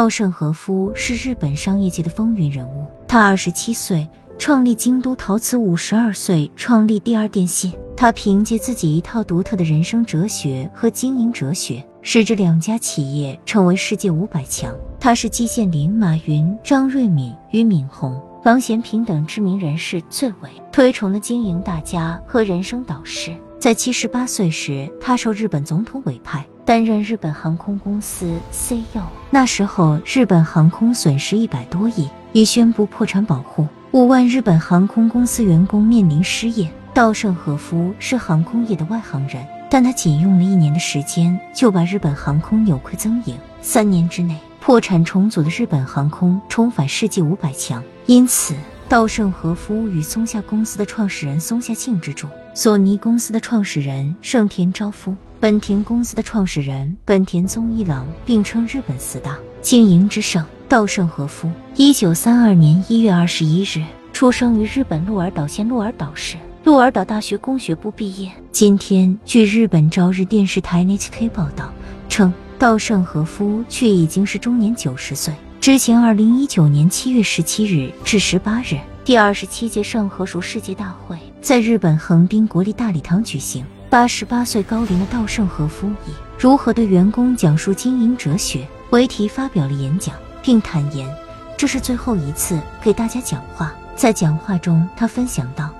稻盛和夫是日本商业界的风云人物。他二十七岁创立京都陶瓷，五十二岁创立第二电信。他凭借自己一套独特的人生哲学和经营哲学，使这两家企业成为世界五百强。他是季羡林、马云、张瑞敏、俞敏洪、郎咸平等知名人士最为推崇的经营大家和人生导师。在七十八岁时，他受日本总统委派。担任日本航空公司 CEO，那时候日本航空损失一百多亿，已宣布破产保护，五万日本航空公司员工面临失业。稻盛和夫是航空业的外行人，但他仅用了一年的时间就把日本航空扭亏增盈，三年之内破产重组的日本航空重返世界五百强。因此，稻盛和夫与松下公司的创始人松下幸之助、索尼公司的创始人盛田昭夫。本田公司的创始人本田宗一郎并称日本四大经营之圣。稻盛和夫，一九三二年一月二十一日出生于日本鹿儿岛县鹿儿岛市，鹿儿岛大学工学部毕业。今天，据日本朝日电视台 NHK 报道称，稻盛和夫却已经是终年九十岁。之前，二零一九年七月十七日至十八日，第二十七届盛和熟世界大会在日本横滨国立大礼堂举行。八十八岁高龄的稻盛和夫以“如何对员工讲述经营哲学”为题发表了演讲，并坦言这是最后一次给大家讲话。在讲话中，他分享道：“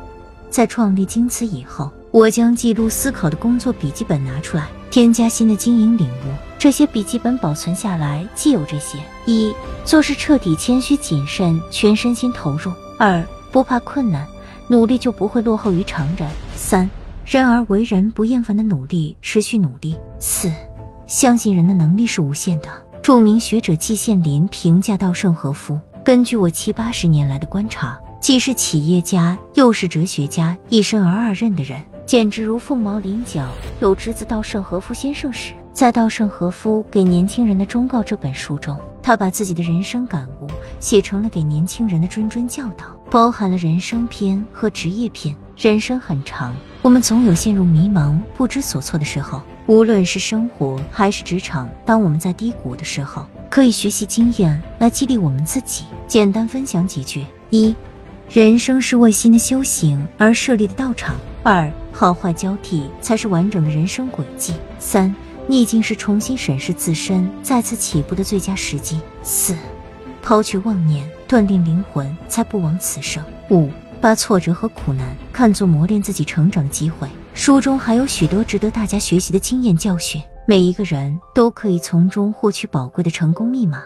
在创立京瓷以后，我将记录思考的工作笔记本拿出来，添加新的经营领悟。这些笔记本保存下来，既有这些：一、做事彻底、谦虚、谨慎，全身心投入；二、不怕困难，努力就不会落后于常人；三。”然而为人不厌烦的努力，持续努力。四，相信人的能力是无限的。著名学者季羡林评价稻盛和夫：根据我七八十年来的观察，既是企业家又是哲学家，一生而二任的人，简直如凤毛麟角。有侄子稻盛和夫先生时，在稻盛和夫给年轻人的忠告这本书中，他把自己的人生感悟写成了给年轻人的谆谆教导，包含了人生篇和职业篇。人生很长。我们总有陷入迷茫、不知所措的时候，无论是生活还是职场。当我们在低谷的时候，可以学习经验来激励我们自己。简单分享几句：一、人生是为新的修行而设立的道场；二、好坏交替才是完整的人生轨迹；三、逆境是重新审视自身、再次起步的最佳时机；四、抛去妄念，锻炼灵魂，才不枉此生；五。把挫折和苦难看作磨练自己成长的机会。书中还有许多值得大家学习的经验教训，每一个人都可以从中获取宝贵的成功密码。